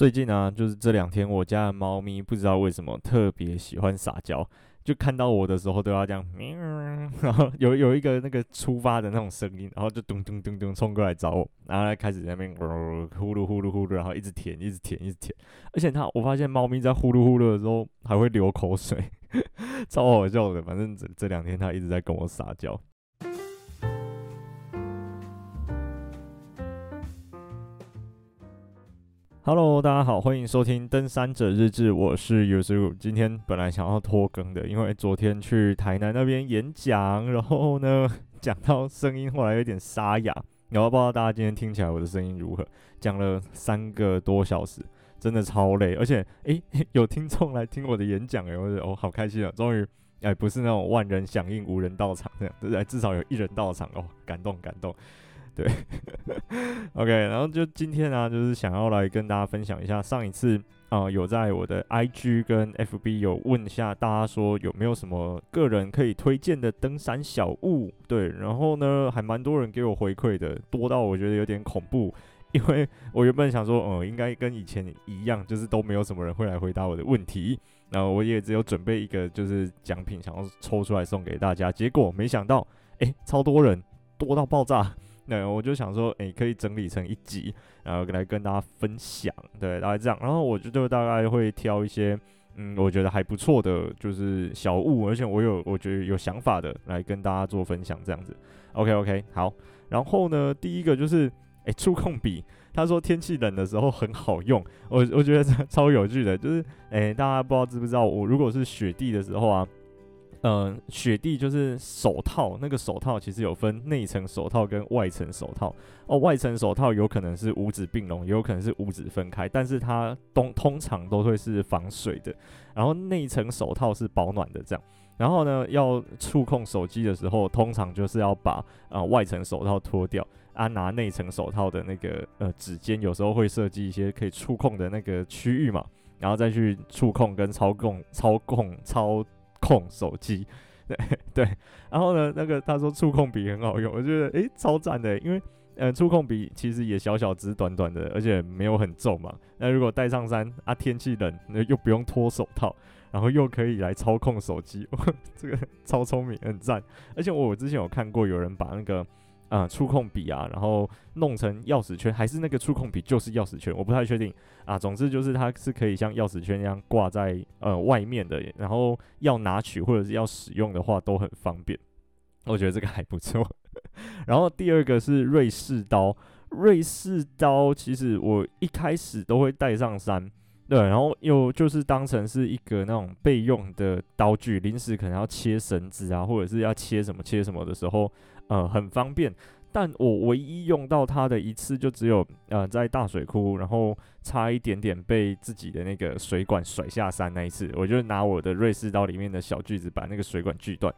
最近啊，就是这两天，我家的猫咪不知道为什么特别喜欢撒娇，就看到我的时候都要这样喵，然后有有一个那个出发的那种声音，然后就咚咚咚咚冲过来找我，然后开始在那边呼噜呼噜呼噜，然后一直舔，一直舔，一直舔。而且它，我发现猫咪在呼噜呼噜的时候还会流口水，超好笑的。反正这这两天它一直在跟我撒娇。Hello，大家好，欢迎收听《登山者日志》，我是 Yuzu。今天本来想要拖更的，因为昨天去台南那边演讲，然后呢 讲到声音后来有点沙哑，然后不知道大家今天听起来我的声音如何？讲了三个多小时，真的超累，而且诶，有听众来听我的演讲，诶，我觉得哦好开心啊，终于哎不是那种万人响应无人到场这样，对不对？至少有一人到场哦，感动感动。对，OK，然后就今天呢、就是想要来跟大家分享一下上一次啊、有在我的 IG 跟 FB 有问一下大家说有没有什么个人可以推荐的登山小物，对，然后呢还蛮多人给我回馈的，多到我觉得有点恐怖，因为我原本想说，嗯，应该跟以前一样，就是都没有什么人会来回答我的问题，然后我也只有准备一个就是奖品，想要抽出来送给大家，结果没想到，诶，超多人，多到爆炸。对，我就想说，诶、可以整理成一集，然后来跟大家分享，对，大概这样。然后我就大概会挑一些，嗯，我觉得还不错的，就是小物，而且我有我觉得有想法的，来跟大家做分享，这样子。OK OK，好。然后呢，第一个就是，诶、触控笔，他说天气冷的时候很好用，我我觉得 超有趣的，就是，诶、大家不知道知不知道，我如果是雪地的时候啊。嗯、呃，雪地就是手套，那个手套其实有分内层手套跟外层手套哦。外层手套有可能是五指并拢，也有可能是五指分开，但是它通通常都会是防水的。然后内层手套是保暖的这样。然后呢，要触控手机的时候，通常就是要把呃外层手套脱掉，啊拿内层手套的那个呃指尖，有时候会设计一些可以触控的那个区域嘛，然后再去触控跟操控操控操。控手机，对对，然后呢，那个他说触控笔很好用，我觉得诶超赞的，因为嗯触控笔其实也小小只、短短的，而且没有很重嘛。那如果带上山啊，天气冷，那又不用脱手套，然后又可以来操控手机，这个超聪明，很赞。而且我之前有看过有人把那个。啊，触控笔啊，然后弄成钥匙圈，还是那个触控笔就是钥匙圈，我不太确定啊。总之就是它是可以像钥匙圈一样挂在呃外面的，然后要拿取或者是要使用的话都很方便。我觉得这个还不错。然后第二个是瑞士刀，瑞士刀其实我一开始都会带上山，对，然后又就是当成是一个那种备用的刀具，临时可能要切绳子啊，或者是要切什么切什么的时候。呃，很方便，但我唯一用到它的一次就只有呃在大水库，然后差一点点被自己的那个水管甩下山那一次，我就拿我的瑞士刀里面的小锯子把那个水管锯断。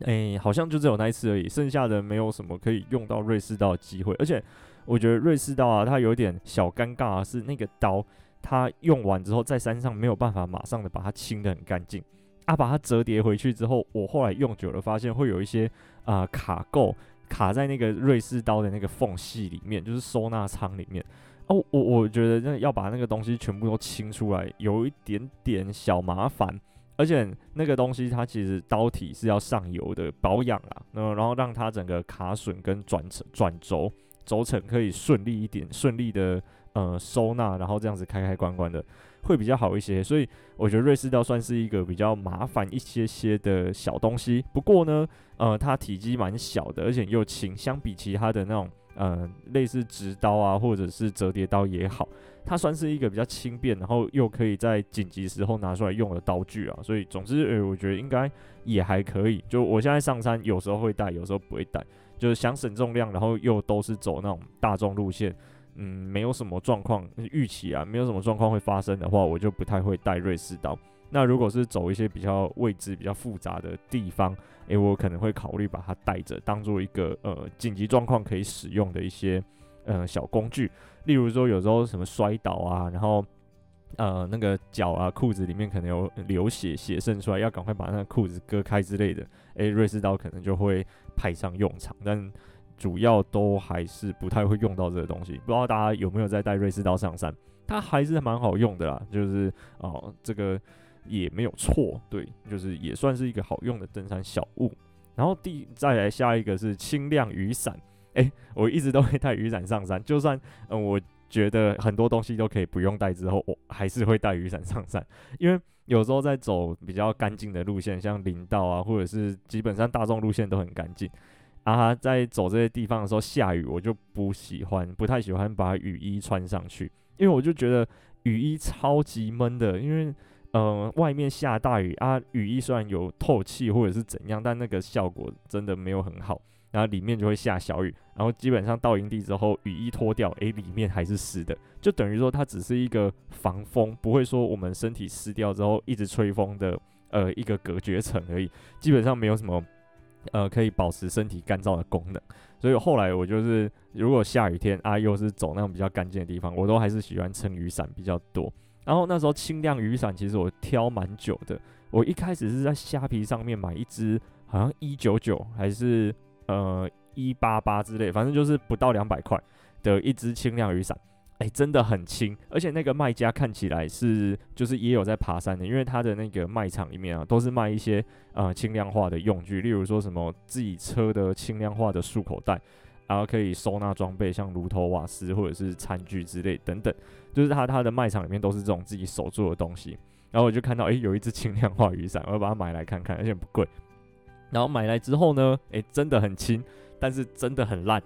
诶，好像就只有那一次而已，剩下的没有什么可以用到瑞士刀的机会。而且我觉得瑞士刀啊，它有点小尴尬的是那个刀，它用完之后在山上没有办法马上的把它清得很干净。啊，把它折叠回去之后，我后来用久了，发现会有一些啊、卡垢卡在那个瑞士刀的那个缝隙里面，就是收纳仓里面。哦，我我觉得那要把那个东西全部都清出来，有一点点小麻烦。而且那个东西它其实刀体是要上油的保养啊，然后让它整个卡榫跟转转轴轴承可以顺利一点，顺利的呃收纳，然后这样子开开关关的。会比较好一些，所以我觉得瑞士刀算是一个比较麻烦一些些的小东西。不过呢，呃，它体积蛮小的，而且又轻，相比其他的那种呃类似直刀啊，或者是折叠刀也好，它算是一个比较轻便，然后又可以在紧急时候拿出来用的刀具啊。所以总之，呃，我觉得应该也还可以。就我现在上山，有时候会带，有时候不会带，就是想省重量，然后又都是走那种大众路线。嗯，没有什么状况预期啊，没有什么状况会发生的话，我就不太会带瑞士刀。那如果是走一些比较位置比较复杂的地方，诶，我可能会考虑把它带着，当做一个呃紧急状况可以使用的一些呃小工具。例如说，有时候什么摔倒啊，然后呃那个脚啊裤子里面可能有流血，血渗出来，要赶快把那个裤子割开之类的，诶，瑞士刀可能就会派上用场。但主要都还是不太会用到这个东西，不知道大家有没有在带瑞士刀上山？它还是蛮好用的啦，就是哦，这个也没有错，对，就是也算是一个好用的登山小物。然后第再来下一个是轻量雨伞，诶，我一直都会带雨伞上山，就算嗯我觉得很多东西都可以不用带之后，我还是会带雨伞上山，因为有时候在走比较干净的路线，像林道啊，或者是基本上大众路线都很干净。啊，在走这些地方的时候下雨，我就不喜欢，不太喜欢把雨衣穿上去，因为我就觉得雨衣超级闷的，因为呃外面下大雨啊，雨衣虽然有透气或者是怎样，但那个效果真的没有很好，然后里面就会下小雨，然后基本上到营地之后雨衣脱掉，诶，里面还是湿的，就等于说它只是一个防风，不会说我们身体湿掉之后一直吹风的呃一个隔绝层而已，基本上没有什么。呃，可以保持身体干燥的功能，所以后来我就是，如果下雨天啊，又是走那种比较干净的地方，我都还是喜欢撑雨伞比较多。然后那时候轻量雨伞其实我挑蛮久的，我一开始是在虾皮上面买一支，好像一九九还是呃一八八之类，反正就是不到两百块的一支轻量雨伞。哎、真的很轻，而且那个卖家看起来是就是也有在爬山的，因为他的那个卖场里面啊，都是卖一些呃轻量化的用具，例如说什么自己车的轻量化的束口袋，然后可以收纳装备，像炉头、瓦斯或者是餐具之类等等，就是他他的卖场里面都是这种自己手做的东西。然后我就看到哎、有一支轻量化雨伞，我要把它买来看看，而且不贵。然后买来之后呢，哎、真的很轻，但是真的很烂，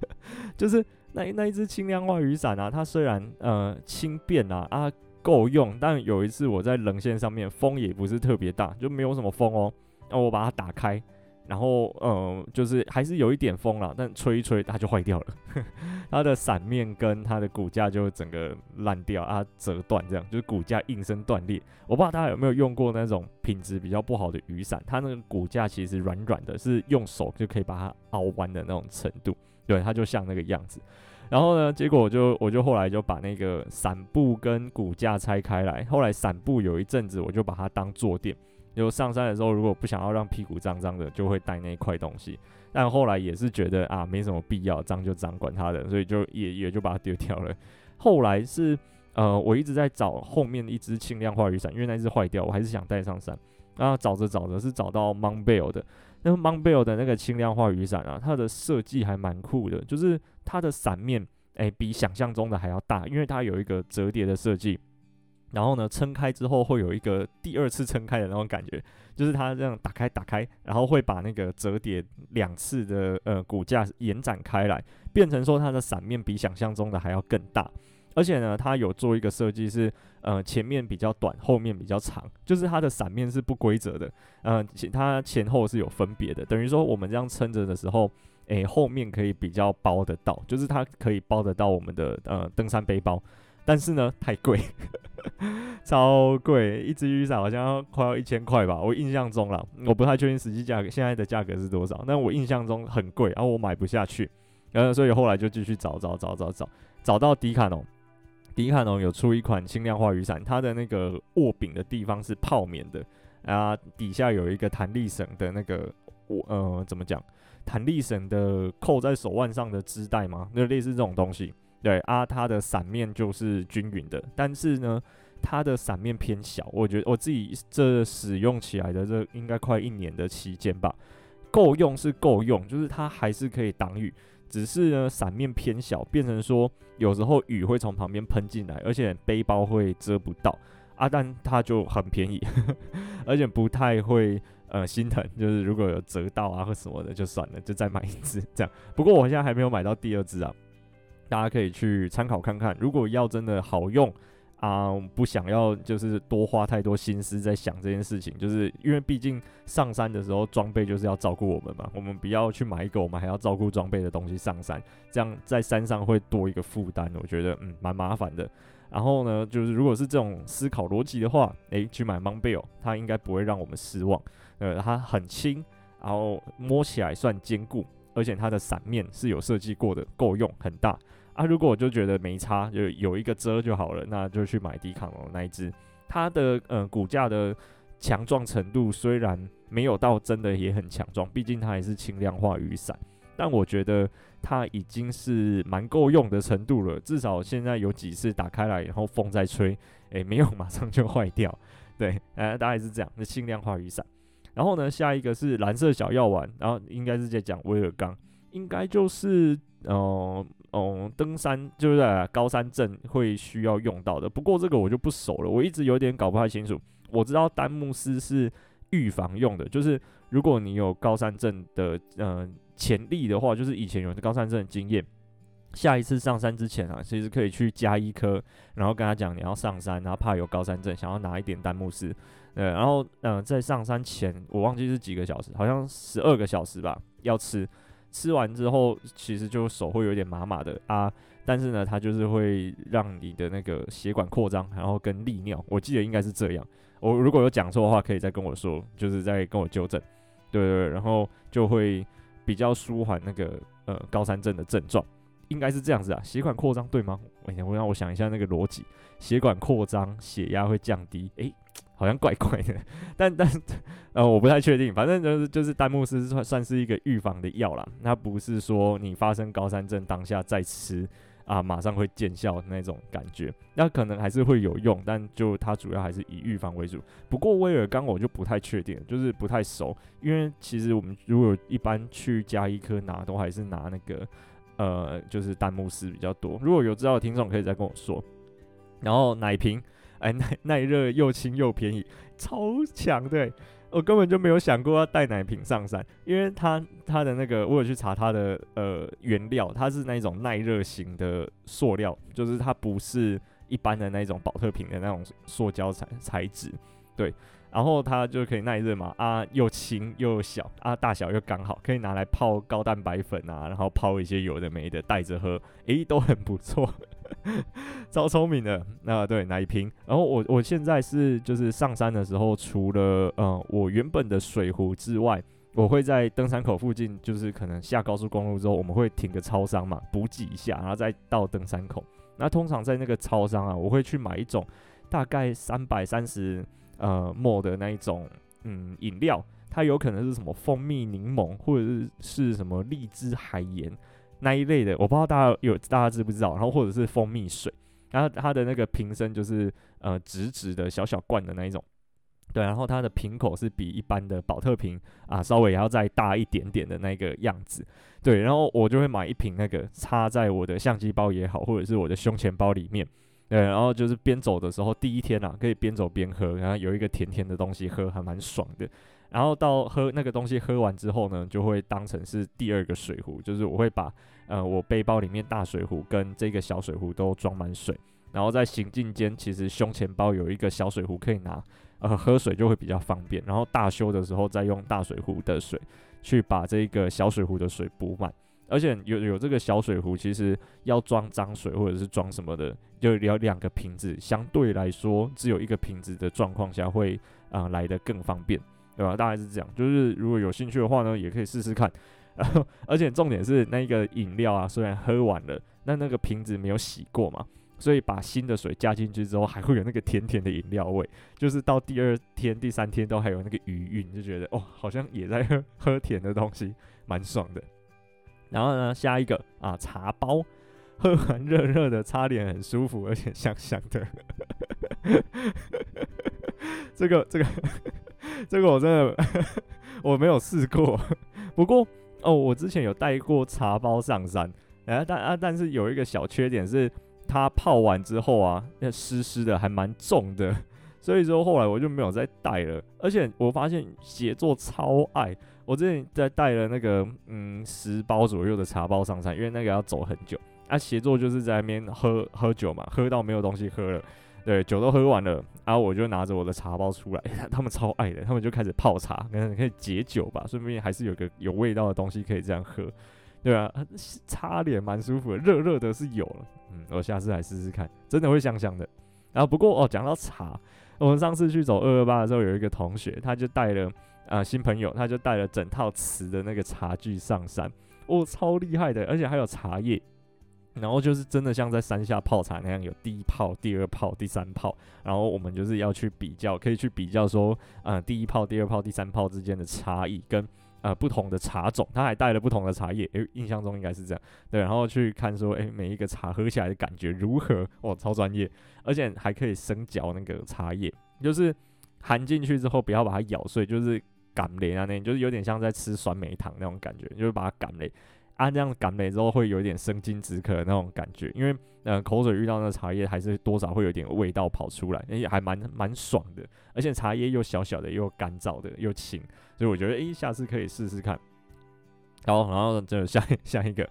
就是。那那一只轻量化雨伞啊，它虽然呃轻便啊啊够用，但有一次我在棱线上面，风也不是特别大，就没有什么风哦。那我把它打开，然后呃就是还是有一点风啦，但吹一吹它就坏掉了。它的伞面跟它的骨架就整个烂掉啊，折断这样，就是骨架应声断裂。我不知道大家有没有用过那种品质比较不好的雨伞，它那个骨架其实软软的，是用手就可以把它凹弯的那种程度。对，它就像那个样子。然后呢，结果我就我就后来就把那个伞布跟骨架拆开来。后来伞布有一阵子我就把它当坐垫，就上山的时候如果不想要让屁股脏脏的，就会带那一块东西。但后来也是觉得啊，没什么必要，脏就脏，管它的，所以就也也就把它丢掉了。后来是呃，我一直在找后面一支轻量化雨伞，因为那支坏掉，我还是想带上山。然后找着找着是找到 Montbell 的。那 Monbel 的那个轻量化雨伞啊，它的设计还蛮酷的，就是它的伞面诶、比想象中的还要大，因为它有一个折叠的设计。然后呢，撑开之后会有一个第二次撑开的那种感觉，就是它这样打开打开，然后会把那个折叠两次的呃骨架延展开来，变成说它的伞面比想象中的还要更大。而且呢，它有做一个设计是，呃，前面比较短，后面比较长，就是它的伞面是不规则的，呃，它前后是有分别的，等于说我们这样撑着的时候，诶、后面可以比较包得到，就是它可以包得到我们的呃登山背包，但是呢，太贵，超贵，一支雨伞好像要快要一千块吧，我印象中啦，我不太确定实际价格，现在的价格是多少，但我印象中很贵，然后我买不下去，然后所以后来就继续找找找找找，找到迪卡侬。迪卡侬有出一款轻量化雨伞，它的那个握柄的地方是泡棉的，啊，底下有一个弹力绳的那个，我呃怎么讲？弹力绳的扣在手腕上的织带吗？那类似这种东西。对啊，它的伞面就是均匀的，但是呢，它的伞面偏小。我觉得我自己这使用起来的这应该快一年的期间吧，够用是够用，就是它还是可以挡雨。只是呢，伞面偏小，变成说有时候雨会从旁边喷进来，而且背包会遮不到啊。但它就很便宜，而且不太会呃心疼，就是如果有折到啊或什么的就算了，就再买一只这样。不过我现在还没有买到第二只啊，大家可以去参考看看。如果要真的好用。啊，不想要就是多花太多心思在想这件事情，就是因为毕竟上山的时候装备就是要照顾我们嘛，我们不要去买一个我们还要照顾装备的东西上山，这样在山上会多一个负担，我觉得嗯蛮麻烦的。然后呢，就是如果是这种思考逻辑的话，诶，去买 Montbell，它应该不会让我们失望。呃，它很轻，然后摸起来算坚固，而且它的伞面是有设计过的，够用，很大。啊，如果我就觉得没差，就有一个遮就好了，那就去买迪卡侬那一只。它的呃骨架的强壮程度虽然没有到真的也很强壮，毕竟它也是轻量化雨伞。但我觉得它已经是蛮够用的程度了。至少现在有几次打开来，然后风在吹，诶、没有马上就坏掉。对，呃，大概是这样。那轻量化雨伞。然后呢，下一个是蓝色小药丸，然后应该是在讲威尔刚，应该就是呃，嗯，登山就是在高山症会需要用到的。不过这个我就不熟了，我一直有点搞不太清楚。我知道丹木斯是预防用的，就是如果你有高山症的呃潜力的话，就是以前有高山症的经验，下一次上山之前啊，其实可以去加医科，然后跟他讲你要上山，然后怕有高山症，想要拿一点丹木斯。呃，然后嗯、在上山前，我忘记是几个小时，好像十二个小时吧，要吃。吃完之后，其实就手会有点麻麻的啊，但是呢，它就是会让你的那个血管扩张，然后跟利尿，我记得应该是这样。我如果有讲错的话，可以再跟我说，就是再跟我纠正。对对，然后就会比较舒缓那个呃高山症的症状，应该是这样子啊。血管扩张对吗？我想我让我想一下那个逻辑，血管扩张，血压会降低，诶。好像怪怪的，但但呃，我不太确定。反正就是就是丹木斯算算是一个预防的药啦，它不是说你发生高山症当下再吃啊，马上会见效那种感觉。那可能还是会有用，但就它主要还是以预防为主。不过威尔刚我就不太确定，就是不太熟，因为其实我们如果一般去加医科拿，都还是拿那个呃，就是丹木斯比较多。如果有知道的听众，可以再跟我说。然后奶瓶。哎，耐耐热又轻又便宜，超强对！我根本就没有想过要带奶瓶上山，因为它它的那个，我有去查它的呃原料，它是那种耐热型的塑料，就是它不是一般的那种保特瓶的那种塑胶材材质，对。然后它就可以耐热嘛，啊，又轻又小，啊，大小又刚好，可以拿来泡高蛋白粉啊，然后泡一些有的没的带着喝，诶，都很不错。超聪明的，那、呃、对奶瓶。然后我我现在是就是上山的时候，除了呃我原本的水壶之外，我会在登山口附近，就是可能下高速公路之后，我们会停个超商嘛，补给一下，然后再到登山口。那通常在那个超商啊，我会去买一种大概三百三十呃 ml 的那一种嗯饮料，它有可能是什么蜂蜜柠檬，或者是是什么荔枝海盐。那一类的，我不知道大家有大家知不知道，然后或者是蜂蜜水，然后它的那个瓶身就是呃直直的小小罐的那一种，对，然后它的瓶口是比一般的宝特瓶啊稍微要再大一点点的那个样子，对，然后我就会买一瓶那个插在我的相机包也好，或者是我的胸前包里面，对，然后就是边走的时候，第一天啊可以边走边喝，然后有一个甜甜的东西喝，还蛮爽的。然后到喝那个东西喝完之后呢，就会当成是第二个水壶，就是我会把呃我背包里面大水壶跟这个小水壶都装满水，然后在行进间其实胸前包有一个小水壶可以拿，呃喝水就会比较方便。然后大修的时候再用大水壶的水去把这个小水壶的水补满，而且有有这个小水壶，其实要装脏水或者是装什么的，就有两个瓶子，相对来说只有一个瓶子的状况下会啊、来得更方便。对吧？大概是这样，就是如果有兴趣的话呢，也可以试试看。然后，而且重点是那个饮料啊，虽然喝完了，那那个瓶子没有洗过嘛，所以把新的水加进去之后，还会有那个甜甜的饮料味，就是到第二天、第三天都还有那个余韵，就觉得哦，好像也在喝甜的东西，蛮爽的。然后呢，下一个啊，茶包，喝完热热的，擦脸很舒服，而且香香的。这 个这个。这个 我真的 我没有试过，不过哦，我之前有带过茶包上山，哎，但啊，但是有一个小缺点是，它泡完之后啊，那湿湿的，还蛮重的，所以说后来我就没有再带了。而且我发现协作超爱，我之前在带了那个嗯十包左右的茶包上山，因为那个要走很久，啊，协作就是在那边喝喝酒嘛，喝到没有东西喝了。对，酒都喝完了，然后我就拿着我的茶包出来，他们超爱的，他们就开始泡茶，可能可以解酒吧，顺便还是有个有味道的东西可以这样喝，对啊，擦脸蛮舒服的，热热的是有了，嗯，我下次来试试看，真的会香香的。然后不过哦，讲到茶，我们上次去走二二八的时候，有一个同学，他就带了啊、新朋友，他就带了整套瓷的那个茶具上山，哦，超厉害的，而且还有茶叶。然后就是真的像在山下泡茶那样，有第一泡、第二泡、第三泡，然后我们就是要去比较，可以去比较说，呃，第一泡、第二泡、第三泡之间的差异，跟呃不同的茶种，他还带了不同的茶叶，诶，印象中应该是这样，对，然后去看说，诶，每一个茶喝起来的感觉如何？哇，超专业，而且还可以生嚼那个茶叶，就是含进去之后不要把它咬碎，就是感雷啊那，就是有点像在吃酸梅糖那种感觉，就是把它感雷。按、啊、这样擀了之后，会有一点生津止渴的那种感觉，因为呃口水遇到那茶叶，还是多少会有点味道跑出来，而且还蛮蛮爽的，而且茶叶又小小的，又干燥的，又轻，所以我觉得诶、下次可以试试看。好，然后就下 下一个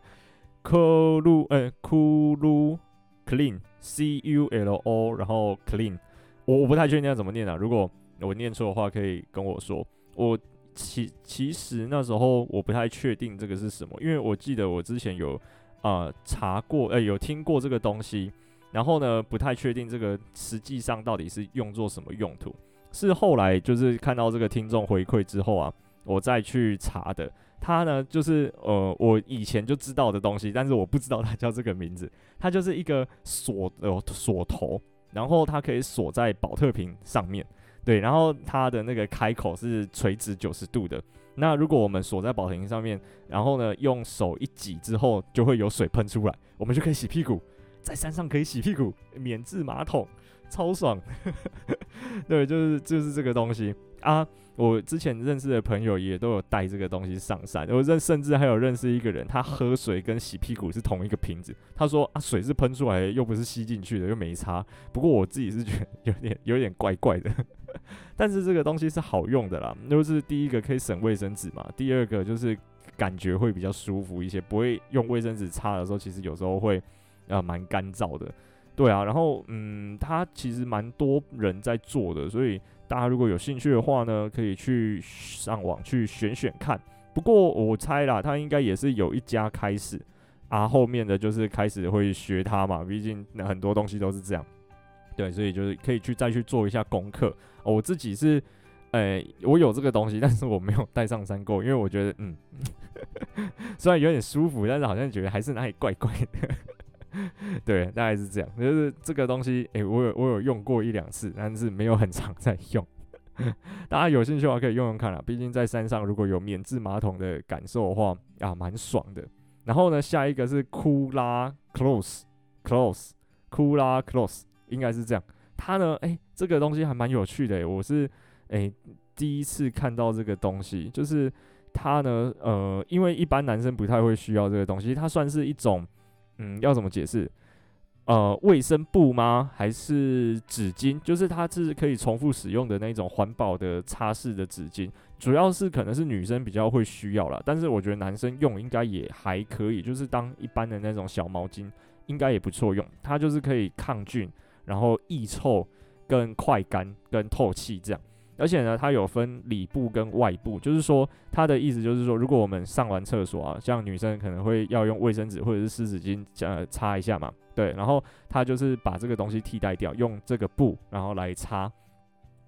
，Culu 呃 Culu Clean C U L O，然后 Clean，我我不太确定要怎么念啊，如果我念错的话，可以跟我说我。其其实那时候我不太确定这个是什么，因为我记得我之前有啊、呃、查过，呃有听过这个东西，然后呢不太确定这个实际上到底是用作什么用途，是后来就是看到这个听众回馈之后啊，我再去查的。它呢就是呃我以前就知道的东西，但是我不知道它叫这个名字，它就是一个锁呃锁头，然后它可以锁在宝特瓶上面。对，然后它的那个开口是垂直九十度的。那如果我们锁在宝特瓶上面，然后呢用手一挤之后，就会有水喷出来，我们就可以洗屁股，在山上可以洗屁股，免治马桶，超爽。对，就是就是这个东西啊。我之前认识的朋友也都有带这个东西上山，我认甚至还有认识一个人，他喝水跟洗屁股是同一个瓶子。他说啊，水是喷出来，又不是吸进去的，又没擦。不过我自己是觉得有点有点怪怪的。但是这个东西是好用的啦，就是第一个可以省卫生纸嘛，第二个就是感觉会比较舒服一些，不会用卫生纸擦的时候，其实有时候会啊蛮干燥的，对啊，然后嗯，它其实蛮多人在做的，所以大家如果有兴趣的话呢，可以去上网去选选看。不过我猜啦，它应该也是有一家开始啊，后面的就是开始会学它嘛，毕竟很多东西都是这样。对，所以就是可以去再去做一下功课。我自己是，诶、我有这个东西，但是我没有带上山购，因为我觉得，嗯，虽然有点舒服，但是好像觉得还是哪里怪怪的。对，大概是这样。就是这个东西，诶、我有我有用过一两次，但是没有很常在用。大家有兴趣的话可以用用看啦，毕竟在山上如果有免治马桶的感受的话，啊，蛮爽的。然后呢，下一个是库拉 close close 库拉 close。应该是这样，它呢，诶，这个东西还蛮有趣的，我是诶第一次看到这个东西，就是它呢，呃，因为一般男生不太会需要这个东西，它算是一种，嗯，要怎么解释？呃，卫生布吗？还是纸巾？就是它是可以重复使用的那种环保的擦拭的纸巾，主要是可能是女生比较会需要啦，但是我觉得男生用应该也还可以，就是当一般的那种小毛巾，应该也不错用，它就是可以抗菌。然后易臭、跟快干、跟透气这样，而且呢，它有分里部跟外部，就是说它的意思就是说，如果我们上完厕所啊，像女生可能会要用卫生纸或者是湿纸巾呃擦一下嘛，对，然后它就是把这个东西替代掉，用这个布然后来擦。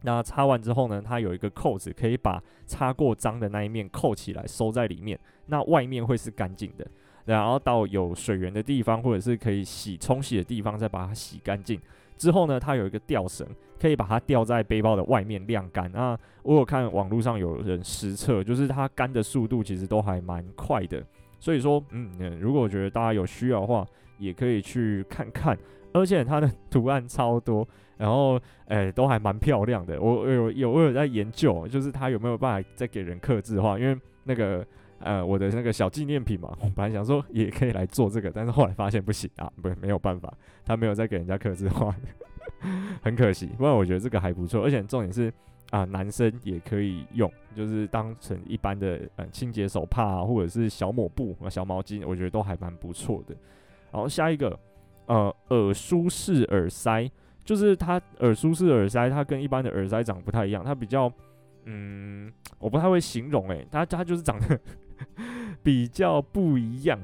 那擦完之后呢，它有一个扣子，可以把擦过脏的那一面扣起来收在里面，那外面会是干净的。然后到有水源的地方或者是可以洗冲洗的地方，再把它洗干净。之后呢，它有一个吊绳，可以把它吊在背包的外面晾干。那我有看网络上有人实测，就是它干的速度其实都还蛮快的。所以说，嗯，如果觉得大家有需要的话，也可以去看看。而且它的图案超多，然后诶、都还蛮漂亮的。我有有我有在研究，就是它有没有办法再给人客制化，因为那个。呃，我的那个小纪念品嘛，我本来想说也可以来做这个，但是后来发现不行啊，不，没有办法，他没有再给人家刻字画，很可惜。不然我觉得这个还不错，而且重点是啊、男生也可以用，就是当成一般的呃清洁手帕啊，或者是小抹布、啊小毛巾，我觉得都还蛮不错的。然后下一个，呃，耳舒适耳塞，就是它耳舒适耳塞，它跟一般的耳塞长不太一样，它比较，嗯，我不太会形容、欸，诶，它它就是长得。比较不一样，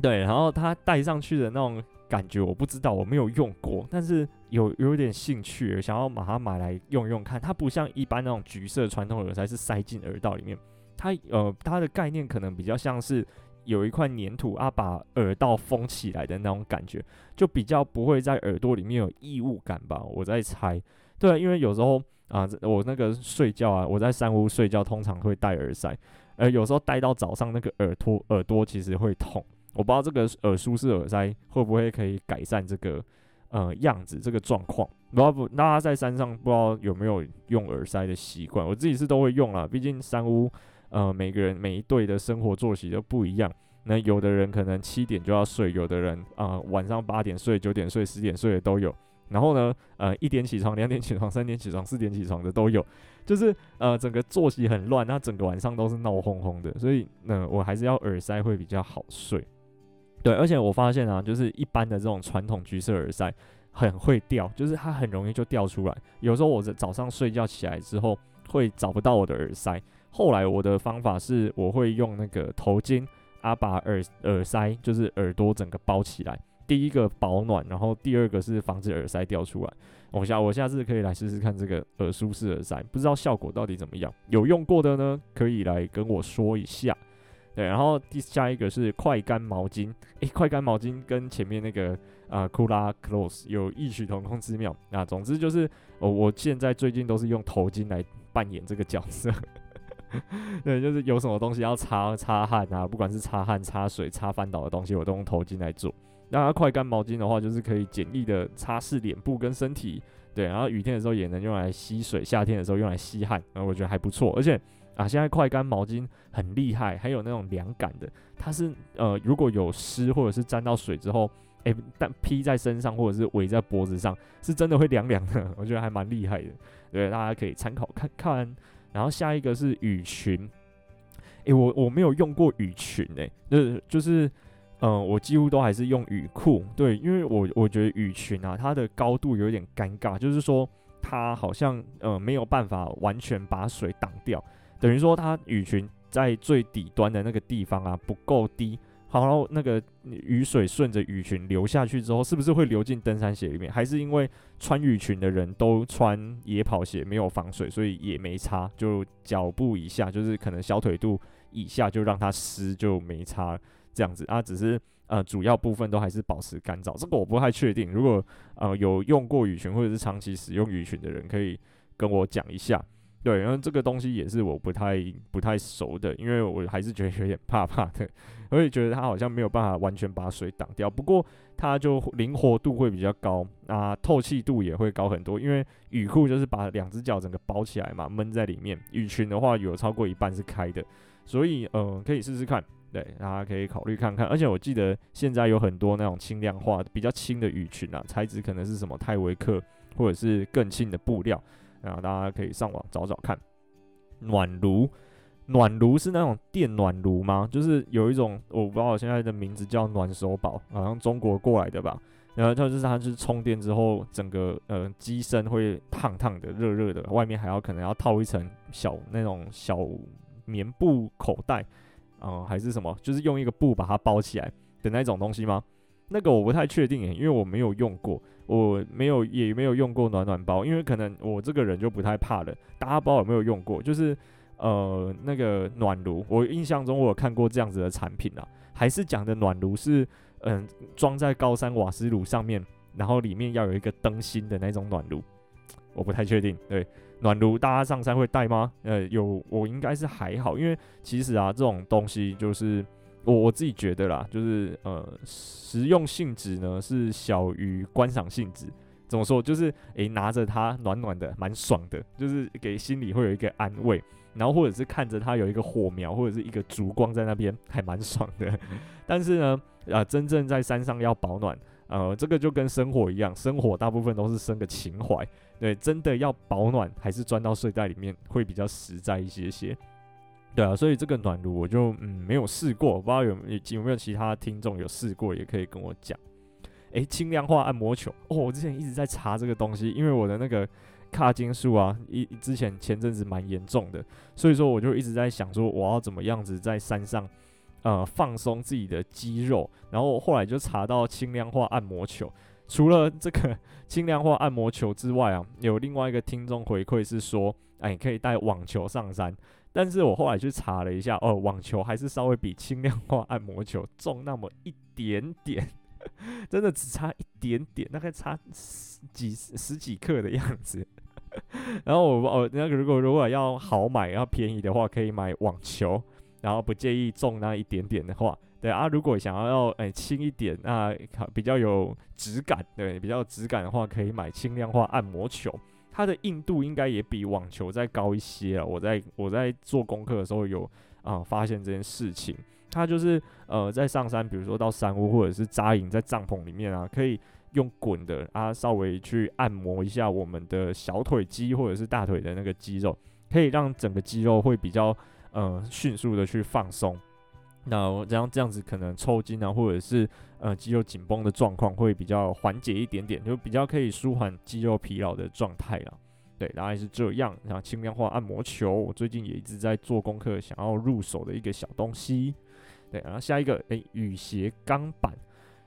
对，然后它戴上去的那种感觉，我不知道，我没有用过，但是有有点兴趣，想要把它买来用用看。它不像一般那种橘色传统耳塞是塞进耳道里面，它呃它的概念可能比较像是有一块粘土啊，把耳道封起来的那种感觉，就比较不会在耳朵里面有异物感吧，我在猜。对，因为有时候啊，我那个睡觉啊，我在山屋睡觉通常会戴耳塞。呃，有时候戴到早上那个耳朵耳朵其实会痛。我不知道这个耳舒适耳塞会不会可以改善这个呃样子这个状况。不知道不，大家在山上不知道有没有用耳塞的习惯？我自己是都会用啦，毕竟山屋呃每个人每一队的生活作息都不一样。那有的人可能七点就要睡，有的人啊、晚上八点睡、九点睡、十点睡的都有。然后呢，呃一点起床、两点起床、三点起床、四点起床的都有。就是呃整个作息很乱，那整个晚上都是闹哄哄的。所以呢、我还是要耳塞会比较好睡。对，而且我发现啊，就是一般的这种传统橘色耳塞很会掉，就是它很容易就掉出来。有时候我在早上睡觉起来之后会找不到我的耳塞。后来我的方法是，我会用那个头巾啊，把耳耳塞就是耳朵整个包起来。第一个保暖，然后第二个是防止耳塞掉出来。我下我下次可以来试试看这个耳舒适耳塞，不知道效果到底怎么样。有用过的呢，可以来跟我说一下。对，然后第下一个是快干毛巾，诶，快干毛巾跟前面那个啊，Coola Close 有异曲同工之妙。那总之就是，我我现在最近都是用头巾来扮演这个角色。对，就是有什么东西要擦擦汗啊，不管是擦汗、擦水、擦翻倒的东西，我都用头巾来做。那它快干毛巾的话，就是可以简易的擦拭脸部跟身体。对，然后雨天的时候也能用来吸水，夏天的时候用来吸汗，然后我觉得还不错，而且。啊，现在快干毛巾很厉害，还有那种凉感的，它是呃，如果有湿或者是沾到水之后，哎、欸，但披在身上或者是围在脖子上，是真的会凉凉的，我觉得还蛮厉害的，对，大家可以参考看看。然后下一个是雨裙，哎、欸，我我没有用过雨裙、欸，哎，就是就是，嗯、我几乎都还是用雨裤，对，因为我我觉得雨裙啊，它的高度有点尴尬，就是说它好像呃没有办法完全把水挡掉。等于说，它雨裙在最底端的那个地方啊，不够低，好，然后那个雨水顺着雨裙流下去之后，是不是会流进登山鞋里面？还是因为穿雨裙的人都穿野跑鞋，没有防水，所以也没差，就脚步以下，就是可能小腿肚以下就让它湿就没差这样子啊？只是呃，主要部分都还是保持干燥。这个我不太确定，如果呃有用过雨裙或者是长期使用雨裙的人，可以跟我讲一下。对，然后这个东西也是我不太不太熟的，因为我还是觉得有点怕怕的，我也觉得它好像没有办法完全把水挡掉。不过它就灵活度会比较高，啊，透气度也会高很多。因为雨裤就是把两只脚整个包起来嘛，闷在里面。雨裙的话有超过一半是开的，所以嗯、呃，可以试试看。对，大家可以考虑看看。而且我记得现在有很多那种轻量化、比较轻的雨裙啊，材质可能是什么泰维克或者是更轻的布料。然后大家可以上网找找看，暖炉，暖炉是那种电暖炉吗？就是有一种我不知道现在的名字叫暖手宝，好像中国过来的吧。然后就是它就是充电之后，整个呃机身会烫烫的、热热的，外面还要可能要套一层小那种小棉布口袋，啊、还是什么，就是用一个布把它包起来的那种东西吗？那个我不太确定诶，因为我没有用过。我没有，也没有用过暖暖包，因为可能我这个人就不太怕冷。大家不知道有没有用过，就是呃那个暖炉，我印象中我有看过这样子的产品啊，还是讲的暖炉是嗯、装在高山瓦斯炉上面，然后里面要有一个灯芯的那种暖炉，我不太确定。对，暖炉大家上山会带吗？呃，有，我应该是还好，因为其实啊这种东西就是。我我自己觉得啦，就是呃，实用性质呢是小于观赏性质。怎么说？就是诶、欸，拿着它暖暖的，蛮爽的，就是给心里会有一个安慰。然后或者是看着它有一个火苗或者是一个烛光在那边，还蛮爽的。但是呢，啊、呃，真正在山上要保暖，呃，这个就跟生火一样，生火大部分都是生个情怀。对，真的要保暖，还是钻到睡袋里面会比较实在一些些。对啊，所以这个暖炉我就嗯没有试过，不知道有有没有其他听众有试过，也可以跟我讲。诶，轻量化按摩球哦，我之前一直在查这个东西，因为我的那个卡筋素啊，一之前前阵子蛮严重的，所以说我就一直在想说我要怎么样子在山上呃放松自己的肌肉，然后后来就查到轻量化按摩球。除了这个轻量化按摩球之外啊，有另外一个听众回馈是说，哎，你可以带网球上山。但是我后来去查了一下，哦，网球还是稍微比轻量化按摩球重那么一点点，真的只差一点点，大概差十几十几克的样子。然后我哦，那个如果如果要好买要便宜的话，可以买网球。然后不介意重那一点点的话，对啊，如果想要要诶轻一点，那比较有质感，对，比较有质感的话，可以买轻量化按摩球，它的硬度应该也比网球再高一些啊。我在我在做功课的时候有啊、发现这件事情，它就是呃在上山，比如说到山屋或者是扎营在帐篷里面啊，可以。用滚的啊，稍微去按摩一下我们的小腿肌或者是大腿的那个肌肉，可以让整个肌肉会比较呃迅速的去放松。那这样这样子可能抽筋啊，或者是呃肌肉紧绷的状况会比较缓解一点点，就比较可以舒缓肌肉疲劳的状态了。对，大概是这样。然后轻量化按摩球，我最近也一直在做功课，想要入手的一个小东西。对，然后下一个，诶，雨鞋钢板。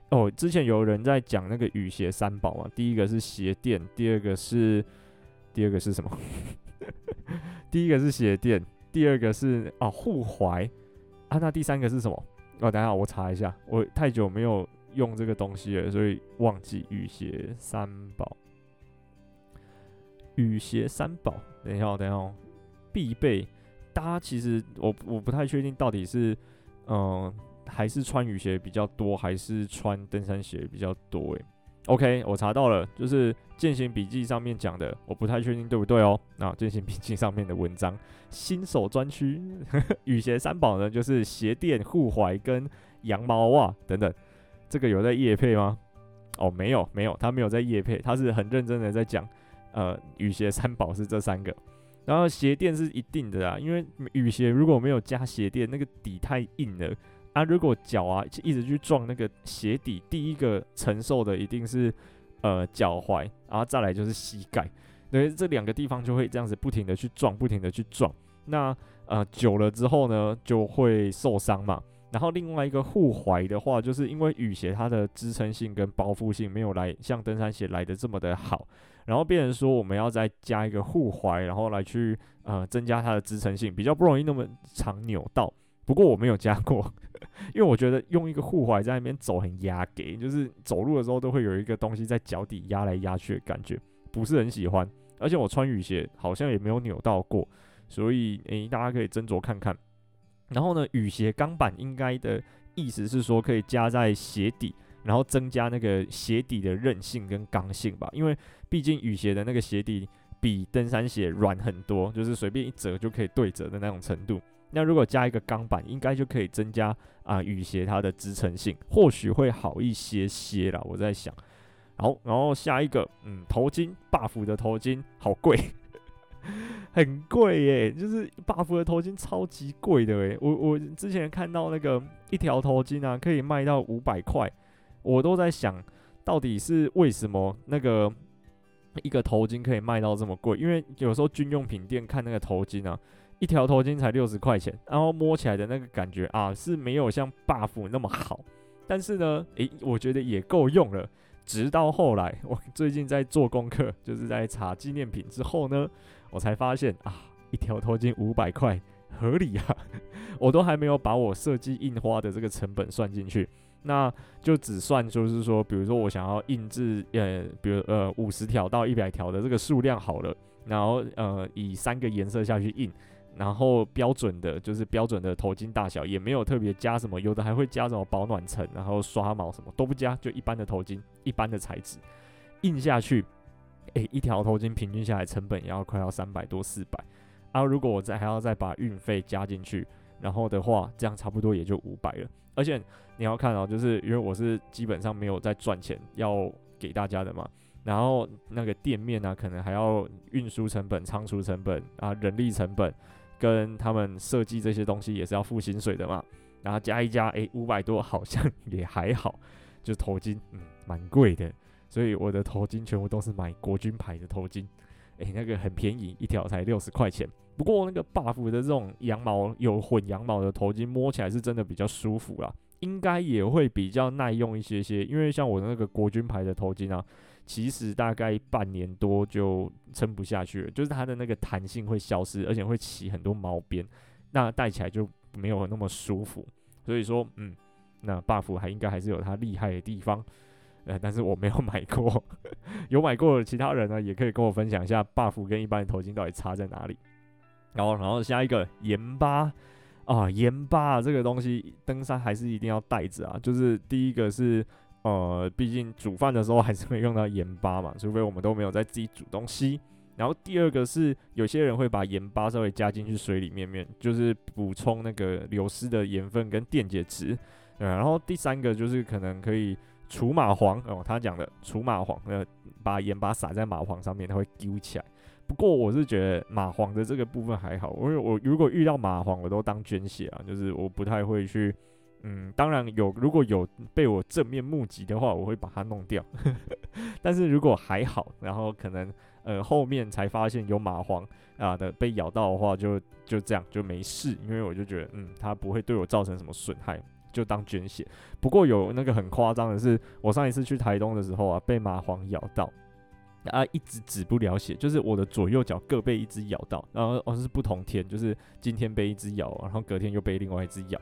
哦，之前有人在讲那个雨鞋三宝嘛，第一个是鞋垫，第二个是第二个是什么？第一个是鞋垫，第二个是啊护踝啊，那第三个是什么？哦，等一下我查一下，我太久没有用这个东西了，所以忘记雨鞋三宝。雨鞋三宝，等一下，等一下，必备。大家其实我我不太确定到底是嗯。还是穿雨鞋比较多，还是穿登山鞋比较多？诶，OK，我查到了，就是践行笔记上面讲的，我不太确定对不对哦。那践行笔记上面的文章，新手专区雨鞋三宝呢，就是鞋垫、护踝跟羊毛袜等等。这个有在夜配吗？哦，没有，没有，他没有在夜配，他是很认真的在讲，呃，雨鞋三宝是这三个，然后鞋垫是一定的啊，因为雨鞋如果没有加鞋垫，那个底太硬了。那、啊、如果脚啊一直去撞那个鞋底，第一个承受的一定是呃脚踝，然后再来就是膝盖，对，这两个地方就会这样子不停的去撞，不停的去撞。那呃久了之后呢，就会受伤嘛。然后另外一个护踝的话，就是因为雨鞋它的支撑性跟包覆性没有来像登山鞋来的这么的好，然后变成说我们要再加一个护踝，然后来去呃增加它的支撑性，比较不容易那么常扭到。不过我没有加过，因为我觉得用一个护踝在那边走很压给，就是走路的时候都会有一个东西在脚底压来压去的感觉，不是很喜欢。而且我穿雨鞋好像也没有扭到过，所以诶、大家可以斟酌看看。然后呢，雨鞋钢板应该的意思是说可以加在鞋底，然后增加那个鞋底的韧性跟刚性吧，因为毕竟雨鞋的那个鞋底比登山鞋软很多，就是随便一折就可以对折的那种程度。那如果加一个钢板，应该就可以增加啊、雨鞋它的支撑性，或许会好一些些啦。我在想，好，然后下一个，嗯，头巾，Buff 的头巾好贵，很贵耶，就是 Buff 的头巾超级贵的诶。我我之前看到那个一条头巾啊，可以卖到五百块，我都在想，到底是为什么那个一个头巾可以卖到这么贵？因为有时候军用品店看那个头巾啊。一条头巾才六十块钱，然后摸起来的那个感觉啊是没有像 Buff 那么好，但是呢，诶，我觉得也够用了。直到后来，我 最近在做功课，就是在查纪念品之后呢，我才发现啊，一条头巾五百块合理啊，我都还没有把我设计印花的这个成本算进去，那就只算就是说，比如说我想要印制呃，比如呃五十条到一百条的这个数量好了，然后呃以三个颜色下去印。然后标准的，就是标准的头巾大小，也没有特别加什么，有的还会加什么保暖层，然后刷毛什么都不加，就一般的头巾，一般的材质，印下去，诶，一条头巾平均下来成本也要快要三百多四百，啊，如果我再还要再把运费加进去，然后的话，这样差不多也就五百了。而且你要看哦，就是因为我是基本上没有在赚钱要给大家的嘛，然后那个店面呢，可能还要运输成本、仓储成本啊、人力成本。跟他们设计这些东西也是要付薪水的嘛，然后加一加，诶，五百多好像也还好，就头巾，嗯，蛮贵的，所以我的头巾全部都是买国军牌的头巾，诶，那个很便宜，一条才六十块钱。不过那个 Buff 的这种羊毛有混羊毛的头巾，摸起来是真的比较舒服啦，应该也会比较耐用一些些，因为像我的那个国军牌的头巾啊。其实大概半年多就撑不下去了，就是它的那个弹性会消失，而且会起很多毛边，那戴起来就没有那么舒服。所以说，嗯，那 Buff 还应该还是有它厉害的地方，呃，但是我没有 买过，有买过的其他人呢，也可以跟我分享一下 Buff 跟一般的头巾到底差在哪里。然后，然后下一个盐巴啊，盐巴这个东西登山还是一定要带着啊。就是第一个是呃，毕竟煮饭的时候还是会用到盐巴嘛，除非我们都没有在自己煮东西。然后第二个是有些人会把盐巴稍微加进去水里面面，就是补充那个流失的盐分跟电解质。嗯，然后第三个就是可能可以除麻黄哦，他讲的除麻黄，呃，把盐巴撒在麻黄上面，它会丢起来。不过我是觉得麻黄的这个部分还好，因为我如果遇到麻黄，我都当捐血啊，就是我不太会去，嗯，当然有如果有被我正面目击的话，我会把它弄掉。但是如果还好，然后可能呃后面才发现有蚂蟥啊的被咬到的话就，就这样就没事，因为我就觉得嗯，它不会对我造成什么损害。就当捐血，不过有那个很夸张的是，我上一次去台东的时候啊，被蚂蟥咬到，啊，一直止不了血，就是我的左右脚各被一只咬到，然后哦是不同天，就是今天被一只咬，然后隔天又被另外一只咬，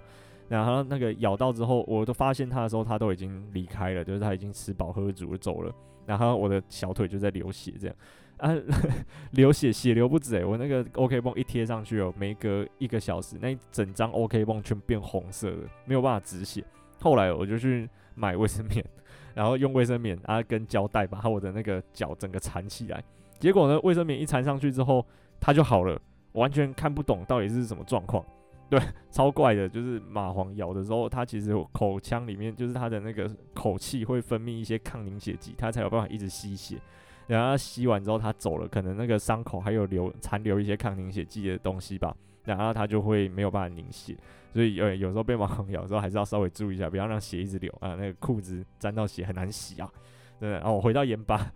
然后那个咬到之后，我都发现它的时候，它都已经离开了，就是它已经吃饱喝足走了，然后我的小腿就在流血这样。啊，流血，血流不止诶，我那个 OK 绷一贴上去哦，没隔一个小时，那整张 OK 绷全变红色的，没有办法止血。后来我就去买卫生棉，然后用卫生棉啊跟胶带把我的那个脚整个缠起来。结果呢，卫生棉一缠上去之后，它就好了，完全看不懂到底是什么状况。对，超怪的，就是蚂蟥咬的时候，它其实口腔里面就是它的那个口气会分泌一些抗凝血剂，它才有办法一直吸血。然后吸完之后，它走了，可能那个伤口还有留残留一些抗凝血剂的东西吧，然后它就会没有办法凝血，所以呃有时候被蚂蟥咬的时候还是要稍微注意一下，不要让血一直流啊，那个裤子沾到血很难洗啊。对，然后我回到盐巴，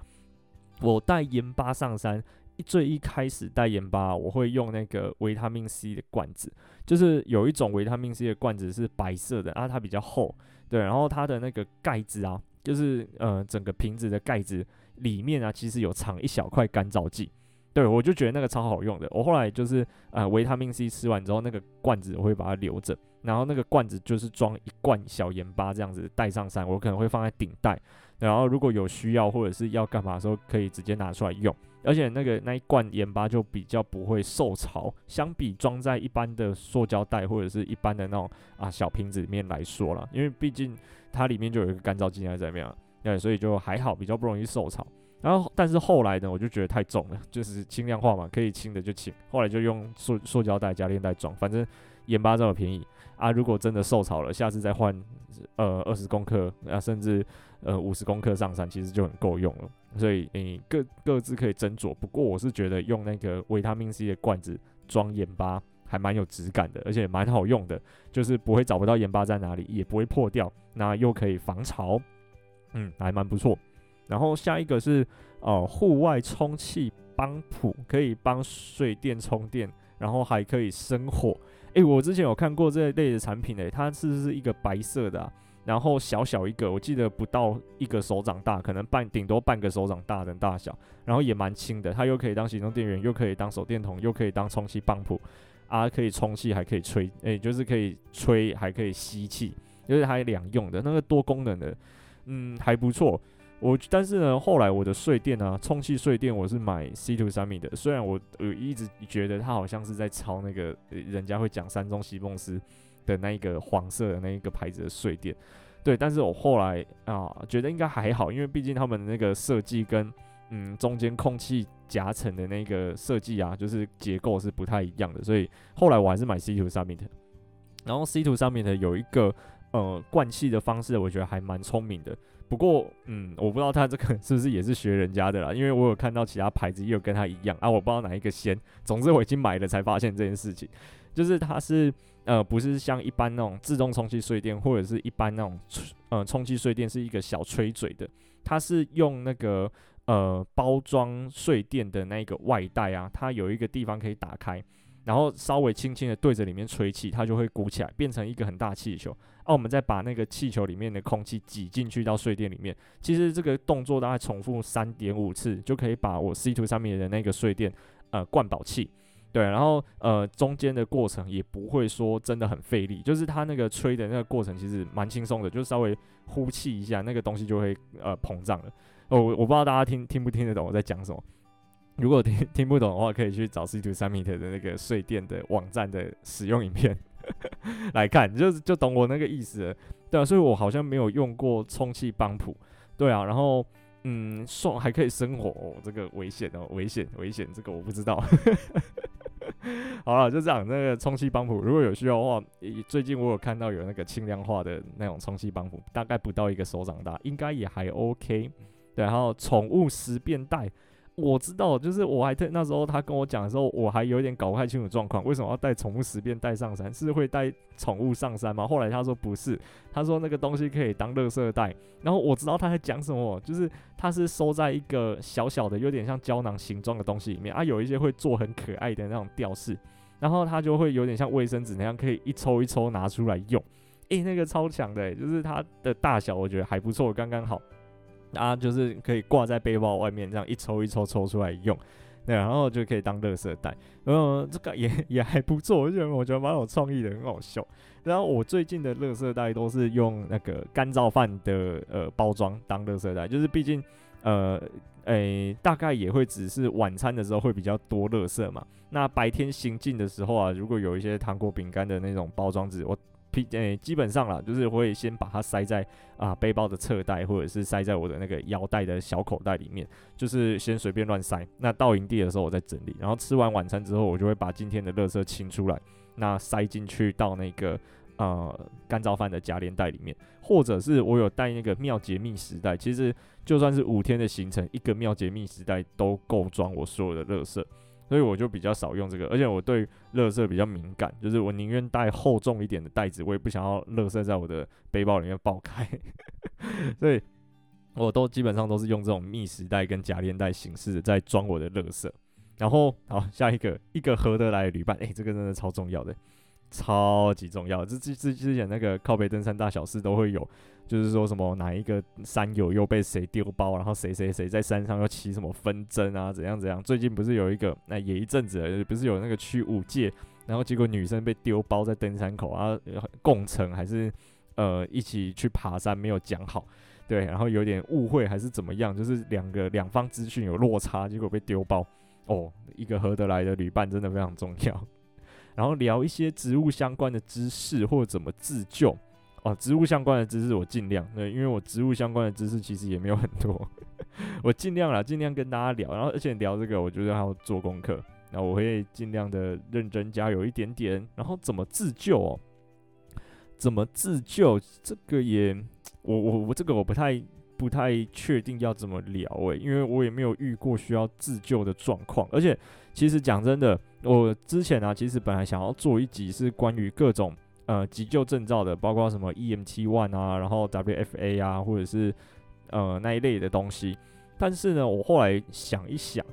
我带盐巴上山，最一开始带盐巴，我会用那个维他命 C 的罐子，就是有一种维他命 C 的罐子是白色的啊，它比较厚，对，然后它的那个盖子啊，就是呃整个瓶子的盖子。里面啊，其实有藏一小块干燥剂，对，我就觉得那个超好用的。我后来就是呃维他命 C 吃完之后，那个罐子我会把它留着，然后那个罐子就是装一罐小盐巴这样子带上山，我可能会放在顶袋，然后如果有需要或者是要干嘛的时候，可以直接拿出来用。而且那个那一罐盐巴就比较不会受潮，相比装在一般的塑胶袋或者是一般的那种啊小瓶子里面来说啦，因为毕竟它里面就有一个干燥剂还是怎么样。对，所以就还好，比较不容易受潮。然后，但是后来呢，我就觉得太重了，就是轻量化嘛，可以轻的就轻。后来就用塑塑胶袋、加链袋装，反正盐巴这么便宜啊。如果真的受潮了，下次再换呃二十公克啊，甚至呃五十公克上山，其实就很够用了。所以你、各各自可以斟酌。不过我是觉得用那个维他命 C 的罐子装盐巴还蛮有质感的，而且蛮好用的，就是不会找不到盐巴在哪里，也不会破掉，那又可以防潮。嗯，还蛮不错。然后下一个是哦，户外充气帮浦，可以帮水电充电，然后还可以生火。诶，我之前有看过这类的产品诶，它是不是一个白色的啊？然后小小一个，我记得不到一个手掌大，可能半顶多半个手掌大的大小。然后也蛮轻的，它又可以当行动电源，又可以当手电筒，又可以当充气帮浦啊，可以充气还可以吹，诶，就是可以吹还可以吸气，就是它两用的那个多功能的。嗯，还不错。我但是呢，后来我的睡垫啊，充气睡垫我是买 C2 Summit 的。虽然我呃一直觉得它好像是在抄那个人家会讲三中席梦思的那一个黄色的那一个牌子的睡垫，对。但是我后来啊，觉得应该还好，因为毕竟他们那个设计跟嗯中间空气夹层的那个设计啊，就是结构是不太一样的。所以后来我还是买 C2 Summit。然后 C2 Summit 有一个。呃，灌气的方式我觉得还蛮聪明的。不过，嗯，我不知道他这个是不是也是学人家的啦，因为我有看到其他牌子也有跟他一样啊，我不知道哪一个先。总之，我已经买了才发现这件事情，就是它是呃，不是像一般那种自动充气睡垫或者是一般那种呃充气睡垫是一个小吹嘴的，它是用那个呃包装睡垫的那个外带啊，它有一个地方可以打开。然后稍微轻轻的对着里面吹气，它就会鼓起来，变成一个很大气球。啊，我们再把那个气球里面的空气挤进去到睡垫里面。其实这个动作大概重复三点五次，就可以把我 C2 上面的那个睡垫呃灌饱气。对，然后呃中间的过程也不会说真的很费力，就是它那个吹的那个过程其实蛮轻松的，就稍微呼气一下，那个东西就会呃膨胀了。哦，我我不知道大家听听不听得懂我在讲什么。如果听听不懂的话，可以去找 C2 Summit 的那个睡垫的网站的使用影片，来看，就就懂我那个意思了，对啊，所以我好像没有用过充气帮浦，对啊，然后嗯，送还可以生火，哦，这个危险哦，危险危险，这个我不知道。好了，就这样，那个充气帮浦如果有需要的话，最近我有看到有那个轻量化的那种充气帮浦，大概不到一个手掌大，应该也还 OK。对，然后宠物食便袋。我知道，就是我还特那时候他跟我讲的时候，我还有点搞不太清楚状况，为什么要带宠物十便带上山？是会带宠物上山吗？后来他说不是，他说那个东西可以当垃圾袋。然后我知道他在讲什么，就是它是收在一个小小的、有点像胶囊形状的东西里面啊，有一些会做很可爱的那种吊饰，然后它就会有点像卫生纸那样，可以一抽一抽拿出来用。诶，那个超强的，就是它的大小我觉得还不错，刚刚好。啊，就是可以挂在背包外面，这样一抽一抽抽出来用，对，然后就可以当垃圾袋。嗯，这个也 也还不错，我觉得我觉得蛮有创意的，很好笑。然后我最近的垃圾袋都是用那个干燥饭的呃包装当垃圾袋，就是毕竟呃诶、大概也会只是晚餐的时候会比较多垃圾嘛。那白天行进的时候啊，如果有一些糖果饼干的那种包装纸，我。P 诶、基本上啦，就是会先把它塞在啊背包的侧袋，或者是塞在我的那个腰带的小口袋里面，就是先随便乱塞。那到营地的时候我再整理，然后吃完晚餐之后，我就会把今天的垃圾清出来，那塞进去到那个呃干燥饭的夹链袋里面，或者是我有带那个妙洁密食袋，其实就算是五天的行程，一个妙洁密食袋都够装我所有的垃圾。所以我就比较少用这个，而且我对垃圾比较敏感，就是我宁愿带厚重一点的袋子，我也不想要垃圾在我的背包里面爆开。所以我都基本上都是用这种密实袋跟夹链袋形式的在装我的垃圾。然后好，下一个一个合得来的旅伴，诶、这个真的超重要的，超级重要。这之之之前那个靠北登山大小事都会有。就是说什么哪一个山友又被谁丢包，然后谁谁谁在山上又起什么纷争啊？怎样怎样？最近不是有一个那、欸、也一阵子，不是有那个去武界，然后结果女生被丢包在登山口啊，共乘还是呃一起去爬山没有讲好，对，然后有点误会还是怎么样？就是两个两方资讯有落差，结果被丢包哦。一个合得来的旅伴真的非常重要。然后聊一些植物相关的知识或怎么自救。哦，植物相关的知识我尽量，对，因为我植物相关的知识其实也没有很多，我尽量啦，尽量跟大家聊，然后而且聊这个，我觉得还要做功课，那我会尽量的认真加油一点点，然后怎么自救哦？怎么自救？这个也，我我我这个我不太不太确定要怎么聊诶，因为我也没有遇过需要自救的状况，而且其实讲真的，我之前啊，其实本来想要做一集是关于各种。呃，急救证照的，包括什么 EMT one 啊，然后 WFA 啊，或者是呃那一类的东西。但是呢，我后来想一想，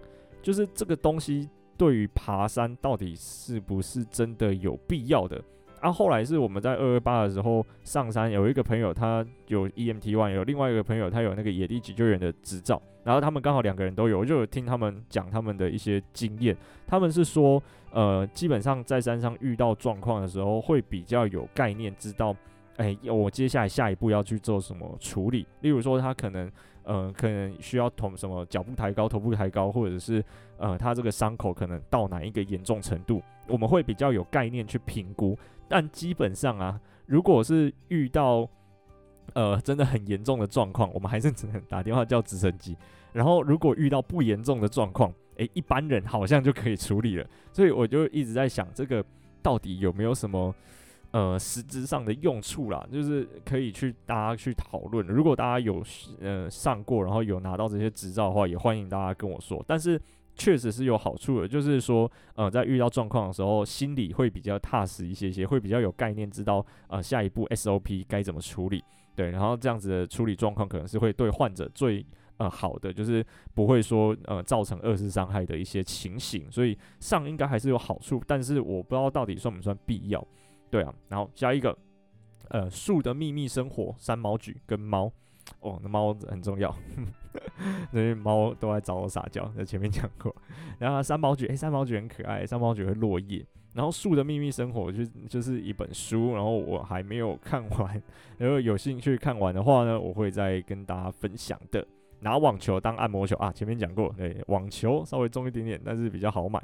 就是这个东西对于爬山到底是不是真的有必要的？啊，后来是我们在二二八的时候上山，有一个朋友他有 EMT one，有另外一个朋友他有那个野地急救员的执照，然后他们刚好两个人都有，就有听他们讲他们的一些经验，他们是说。呃，基本上在山上遇到状况的时候，会比较有概念，知道，哎，我接下来下一步要去做什么处理。例如说，他可能，呃，可能需要同什么脚步抬高、头部抬高，或者是，呃，他这个伤口可能到哪一个严重程度，我们会比较有概念去评估。但基本上啊，如果是遇到，呃，真的很严重的状况，我们还是只能打电话叫直升机。然后，如果遇到不严重的状况，诶，一般人好像就可以处理了，所以我就一直在想，这个到底有没有什么呃实质上的用处啦？就是可以去大家去讨论。如果大家有呃上过，然后有拿到这些执照的话，也欢迎大家跟我说。但是确实是有好处的，就是说呃在遇到状况的时候，心里会比较踏实一些些，会比较有概念，知道呃下一步 SOP 该怎么处理。对，然后这样子的处理状况，可能是会对患者最。呃，好的，就是不会说呃造成二次伤害的一些情形，所以上应该还是有好处，但是我不知道到底算不算必要，对啊。然后下一个，呃，树的秘密生活，三毛举跟猫，哦，那猫很重要，因为猫都来找我撒娇，在前面讲过。然后三毛櫸，诶、欸，山毛櫸很可爱，三毛櫸会落叶。然后树的秘密生活就就是一本书，然后我还没有看完，如果有兴趣看完的话呢，我会再跟大家分享的。拿网球当按摩球啊，前面讲过，对，网球稍微重一点点，但是比较好买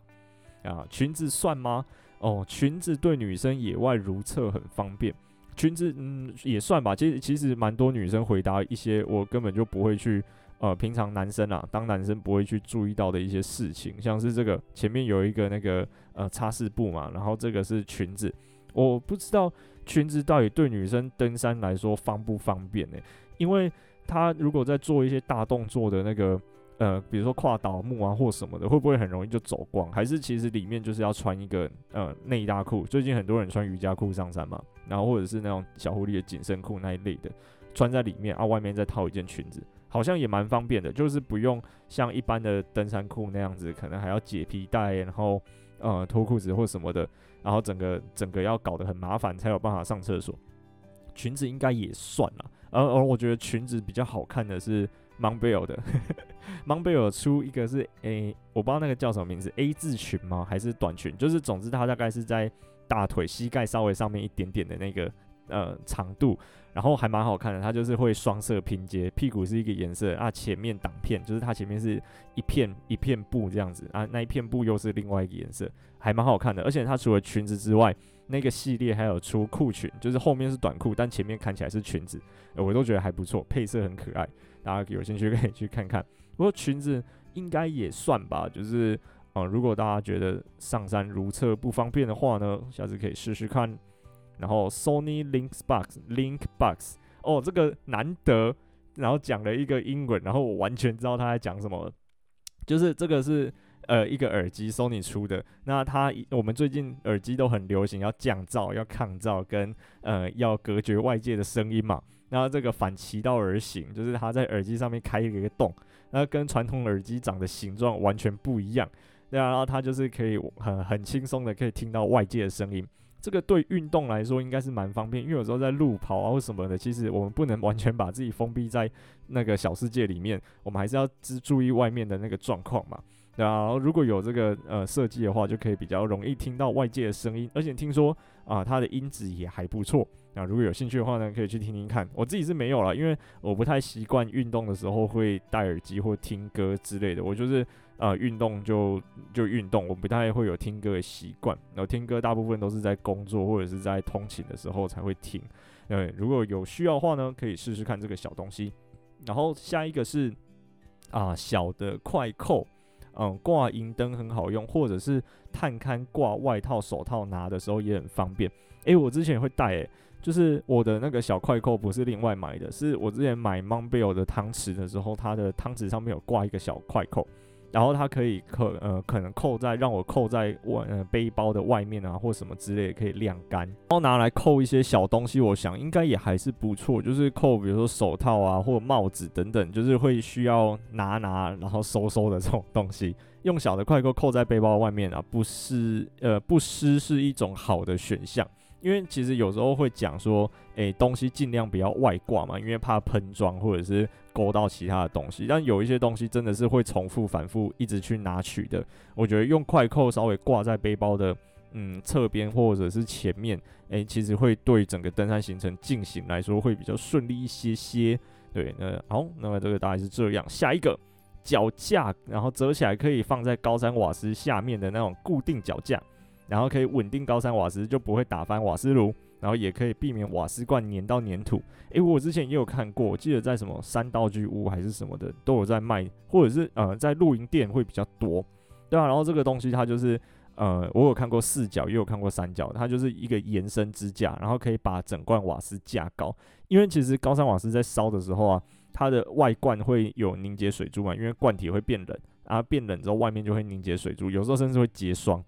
啊。裙子算吗？哦，裙子对女生野外如厕很方便。裙子，嗯，也算吧。其实其实蛮多女生回答一些我根本就不会去，呃，平常男生啊，当男生不会去注意到的一些事情，像是这个前面有一个那个呃擦拭布嘛，然后这个是裙子，我不知道裙子到底对女生登山来说方不方便呢？因为她如果在做一些大动作的那个。呃，比如说跨倒木啊或什么的，会不会很容易就走光？还是其实里面就是要穿一个呃内搭裤？最近很多人穿瑜伽裤上山嘛，然后或者是那种小狐狸的紧身裤那一类的，穿在里面啊，外面再套一件裙子，好像也蛮方便的，就是不用像一般的登山裤那样子，可能还要解皮带，然后呃脱裤子或什么的，然后整个整个要搞得很麻烦才有办法上厕所。裙子应该也算了，而而我觉得裙子比较好看的是。Montbell 的，Montbell 出一个是 A，我不知道那个叫什么名字，A 字裙吗？还是短裙？就是总之它大概是在大腿、膝盖稍微上面一点点的那个呃长度，然后还蛮好看的。它就是会双色拼接，屁股是一个颜色啊，前面挡片就是它前面是一片一片布这样子啊，那一片布又是另外一个颜色，还蛮好看的。而且它除了裙子之外，那个系列还有出裤裙，就是后面是短裤，但前面看起来是裙子，我都觉得还不错，配色很可爱。大家有兴趣可以去看看，不过裙子应该也算吧，就是啊、如果大家觉得上山如厕不方便的话呢，下次可以试试看。然后 Sony Linkbox Linkbox 哦，这个难得，然后讲了一个英文，然后我完全知道他在讲什么，就是这个是呃一个耳机，Sony 出的。那它我们最近耳机都很流行要降噪、要抗噪跟呃要隔绝外界的声音嘛。那这个反其道而行，就是它在耳机上面开一个洞，那跟传统耳机长的形状完全不一样。对啊，然后它就是可以很很轻松的可以听到外界的声音。这个对运动来说应该是蛮方便，因为有时候在路跑啊或什么的，其实我们不能完全把自己封闭在那个小世界里面，我们还是要只注意外面的那个状况嘛。然后如果有这个呃设计的话，就可以比较容易听到外界的声音，而且听说啊它的音质也还不错。那如果有兴趣的话呢，可以去听听看。我自己是没有了，因为我不太习惯运动的时候会戴耳机或听歌之类的。我就是呃运动就就运动，我不太会有听歌的习惯。然后听歌大部分都是在工作或者是在通勤的时候才会听。对，如果有需要的话呢，可以试试看这个小东西。然后下一个是啊小的快扣，嗯挂银灯很好用，或者是探勘挂外套手套拿的时候也很方便。诶，我之前也会带诶。就是我的那个小快扣不是另外买的，是我之前买 Montbell 的汤匙的时候，它的汤匙上面有挂一个小快扣，然后它可以可呃可能扣在让我扣在外呃背包的外面啊或什么之类的可以晾干，然后拿来扣一些小东西，我想应该也还是不错，就是扣比如说手套啊或帽子等等，就是会需要拿拿然后收收的这种东西，用小的快扣扣在背包外面啊，不失呃不湿是一种好的选项。因为其实有时候会讲说，诶，东西尽量不要外挂嘛，因为怕喷装或者是勾到其他的东西。但有一些东西真的是会重复、反复一直去拿取的。我觉得用快扣稍微挂在背包的嗯侧边或者是前面，诶，其实会对整个登山行程进行来说会比较顺利一些些。对，那好，那么这个大概是这样。下一个脚架，然后折起来可以放在高山瓦斯下面的那种固定脚架。然后可以稳定高山瓦斯，就不会打翻瓦斯炉，然后也可以避免瓦斯罐粘到粘土。诶，我之前也有看过，我记得在什么山道具屋还是什么的都有在卖，或者是呃在露营店会比较多，对啊。然后这个东西它就是呃我有看过四角，也有看过三角，它就是一个延伸支架，然后可以把整罐瓦斯架高。因为其实高山瓦斯在烧的时候啊，它的外罐会有凝结水珠嘛，因为罐体会变冷，然后变冷之后外面就会凝结水珠，有时候甚至会结霜。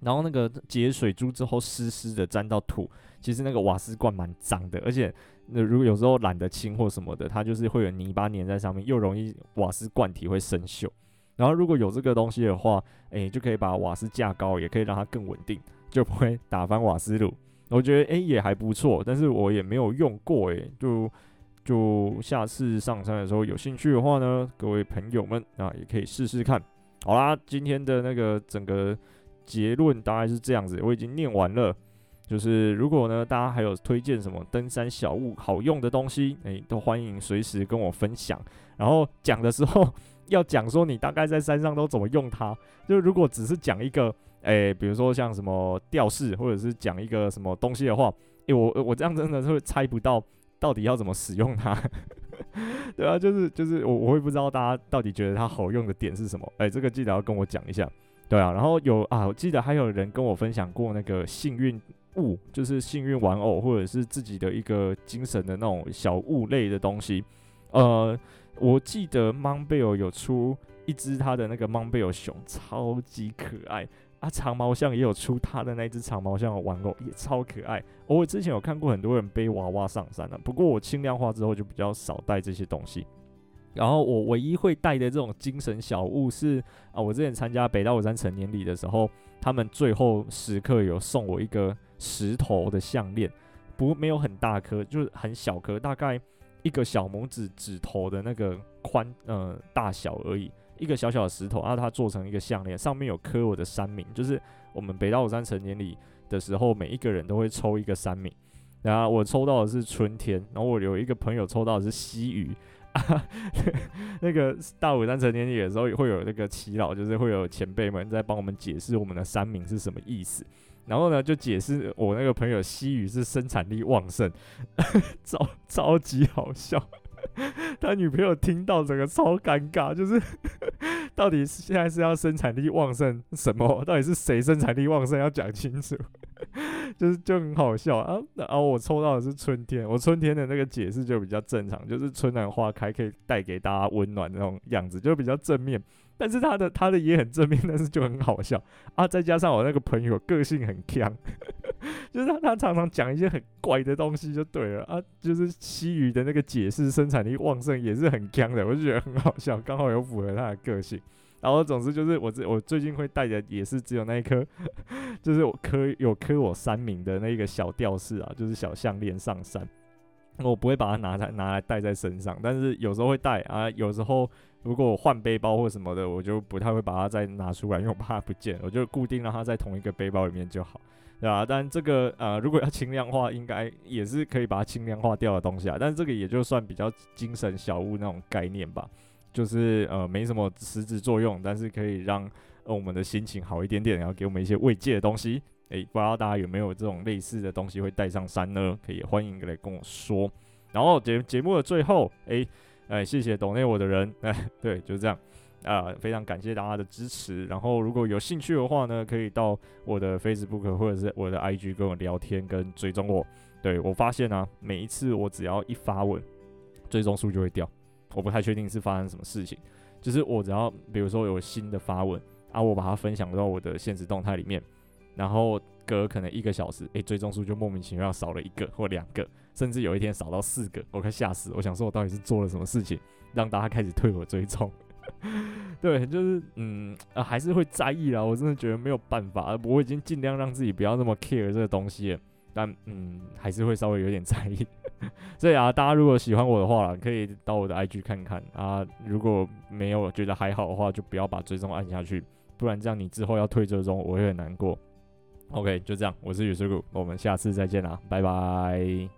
然后那个结水珠之后湿湿的沾到土，其实那个瓦斯罐蛮脏的，而且那如果有时候懒得清或什么的，它就是会有泥巴粘在上面，又容易瓦斯罐体会生锈。然后如果有这个东西的话，诶，就可以把瓦斯架高，也可以让它更稳定，就不会打翻瓦斯炉。我觉得诶也还不错，但是我也没有用过诶，就就下次上山的时候有兴趣的话呢，各位朋友们啊也可以试试看。好啦，今天的那个整个。结论大概是这样子，我已经念完了。就是如果呢，大家还有推荐什么登山小物好用的东西，诶、都欢迎随时跟我分享。然后讲的时候，要讲说你大概在山上都怎么用它。就如果只是讲一个，诶、比如说像什么吊饰，或者是讲一个什么东西的话，诶、欸，我我这样真的是会猜不到到底要怎么使用它。对啊，就是就是我我会不知道大家到底觉得它好用的点是什么。诶、这个记得要跟我讲一下。对啊，然后有啊，我记得还有人跟我分享过那个幸运物，就是幸运玩偶，或者是自己的一个精神的那种小物类的东西。呃，我记得 Monbell 有出一只他的那个 Monbell 熊，超级可爱啊。长毛象也有出他的那只长毛象的玩偶，也超可爱。我之前有看过很多人背娃娃上山了，不过我轻量化之后就比较少带这些东西。然后我唯一会带的这种精神小物是啊，我之前参加北大武山成年礼的时候，他们最后时刻有送我一个石头的项链，不没有很大颗，就是很小颗，大概一个小拇指指头的那个宽呃大小而已，一个小小的石头，然后它做成一个项链，上面有刻我的山名，就是我们北大武山成年礼的时候，每一个人都会抽一个山名，然后我抽到的是春天，然后我有一个朋友抽到的是西雨。啊，那个大武山成年礼的时候，会有那个耆老，就是会有前辈们在帮我们解释我们的山名是什么意思。然后呢，就解释我那个朋友西语是生产力旺盛，超超级好笑。他女朋友听到整个超尴尬，就是 到底现在是要生产力旺盛什么？到底是谁生产力旺盛？要讲清楚。就是就很好笑啊。然后我抽到的是春天，我春天的那个解释就比较正常，就是春暖花开可以带给大家温暖那种样子，就比较正面。但是他的他的也很正面，但是就很好笑啊。再加上我那个朋友个性很呛，就是他他常常讲一些很怪的东西就对了啊。就是西屿的那个解释生产力旺盛也是很呛的，我就觉得很好笑，刚好有符合他的个性。然后总之就是我我最近会带的也是只有那一颗，就是我刻有刻我三名的那个小吊饰啊，就是小项链上山。我不会把它拿来拿来带在身上，但是有时候会带啊。有时候如果我换背包或什么的，我就不太会把它再拿出来，因为我怕它不见，我就固定让它在同一个背包里面就好，对吧？但这个呃，如果要轻量化，应该也是可以把它轻量化掉的东西啊。但是这个也就算比较精神小物那种概念吧。就是呃没什么实质作用，但是可以让呃我们的心情好一点点，然后给我们一些慰藉的东西。诶，不知道大家有没有这种类似的东西会带上山呢？可以欢迎来跟我说。然后节节目的最后，诶，哎，谢谢懂内我的人，哎，对，就是这样啊、非常感谢大家的支持。然后如果有兴趣的话呢，可以到我的 Facebook 或者是我的 IG 跟我聊天跟追踪我。对，我发现啊，每一次我只要一发文，追踪数就会掉。我不太确定是发生什么事情，就是我只要比如说有新的发文啊，我把它分享到我的现实动态里面，然后隔可能一个小时，诶、追踪数就莫名其妙少了一个或两个，甚至有一天少到四个，我快吓死！我想说我到底是做了什么事情，让大家开始退我追踪？对，就是嗯啊，还是会在意啦。我真的觉得没有办法，我已经尽量让自己不要那么 care 这个东西了。但嗯，还是会稍微有点在意，所以啊，大家如果喜欢我的话，可以到我的 IG 看看啊。如果没有觉得还好的话，就不要把追踪按下去，不然这样你之后要退追踪，我会很难过。OK，就这样，我是宇水谷，我们下次再见啦，拜拜。